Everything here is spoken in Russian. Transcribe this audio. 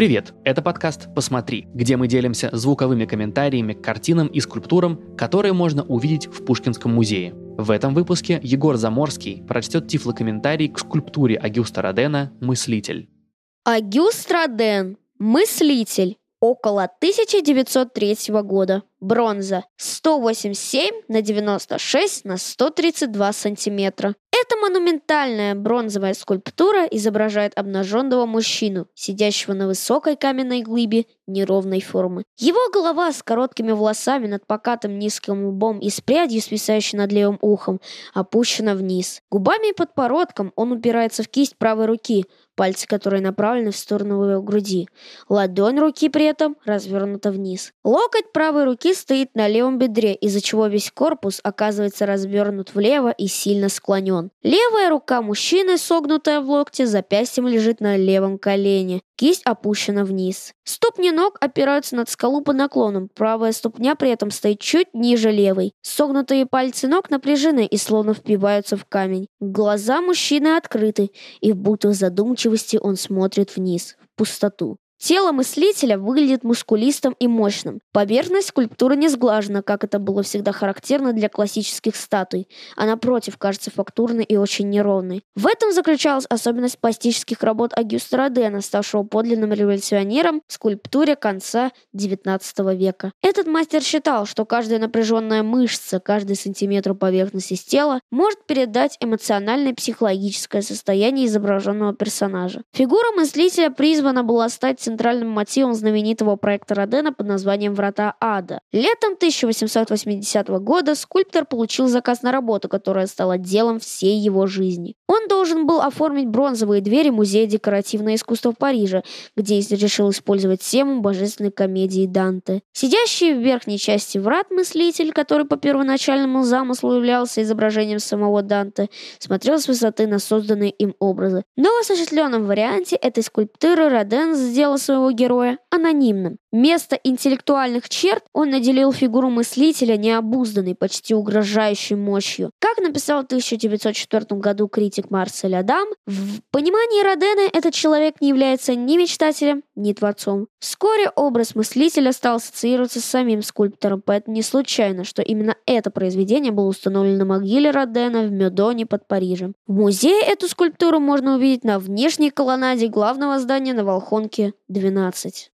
Привет! Это подкаст «Посмотри», где мы делимся звуковыми комментариями к картинам и скульптурам, которые можно увидеть в Пушкинском музее. В этом выпуске Егор Заморский прочтет тифлокомментарий к скульптуре Агюста Родена «Мыслитель». Агюст Роден. Мыслитель. Около 1903 года. Бронза 187 на 96 на 132 сантиметра. Эта монументальная бронзовая скульптура изображает обнаженного мужчину, сидящего на высокой каменной глыбе неровной формы. Его голова с короткими волосами над покатым низким лбом и с прядью, свисающей над левым ухом, опущена вниз. Губами и подбородком он упирается в кисть правой руки, пальцы которой направлены в сторону его груди. Ладонь руки при этом развернута вниз. Локоть правой руки стоит на левом бедре, из-за чего весь корпус оказывается развернут влево и сильно склонен. Левая рука мужчины, согнутая в локте, запястьем лежит на левом колене. Кисть опущена вниз. Ступни ног опираются над скалу под наклоном. Правая ступня при этом стоит чуть ниже левой. Согнутые пальцы ног напряжены и словно впиваются в камень. Глаза мужчины открыты, и в будто задумчивости он смотрит вниз, в пустоту. Тело мыслителя выглядит мускулистым и мощным. Поверхность скульптуры не сглажена, как это было всегда характерно для классических статуй, а напротив кажется фактурной и очень неровной. В этом заключалась особенность пластических работ Агюста Родена, ставшего подлинным революционером в скульптуре конца XIX века. Этот мастер считал, что каждая напряженная мышца, каждый сантиметр поверхности тела может передать эмоциональное психологическое состояние изображенного персонажа. Фигура мыслителя призвана была стать центральным мотивом знаменитого проекта Родена под названием «Врата ада». Летом 1880 года скульптор получил заказ на работу, которая стала делом всей его жизни. Он должен был оформить бронзовые двери Музея декоративного искусства в Париже, где решил использовать тему божественной комедии Данте. Сидящий в верхней части врат мыслитель, который по первоначальному замыслу являлся изображением самого Данте, смотрел с высоты на созданные им образы. Но в осуществленном варианте этой скульптуры Роден сделал своего героя анонимным. Вместо интеллектуальных черт он наделил фигуру мыслителя необузданной, почти угрожающей мощью. Как написал в 1904 году критик Марсель Адам, в понимании Родена этот человек не является ни мечтателем, ни творцом. Вскоре образ мыслителя стал ассоциироваться с самим скульптором, поэтому не случайно, что именно это произведение было установлено на могиле Родена в Медоне под Парижем. В музее эту скульптуру можно увидеть на внешней колоннаде главного здания на Волхонке 12.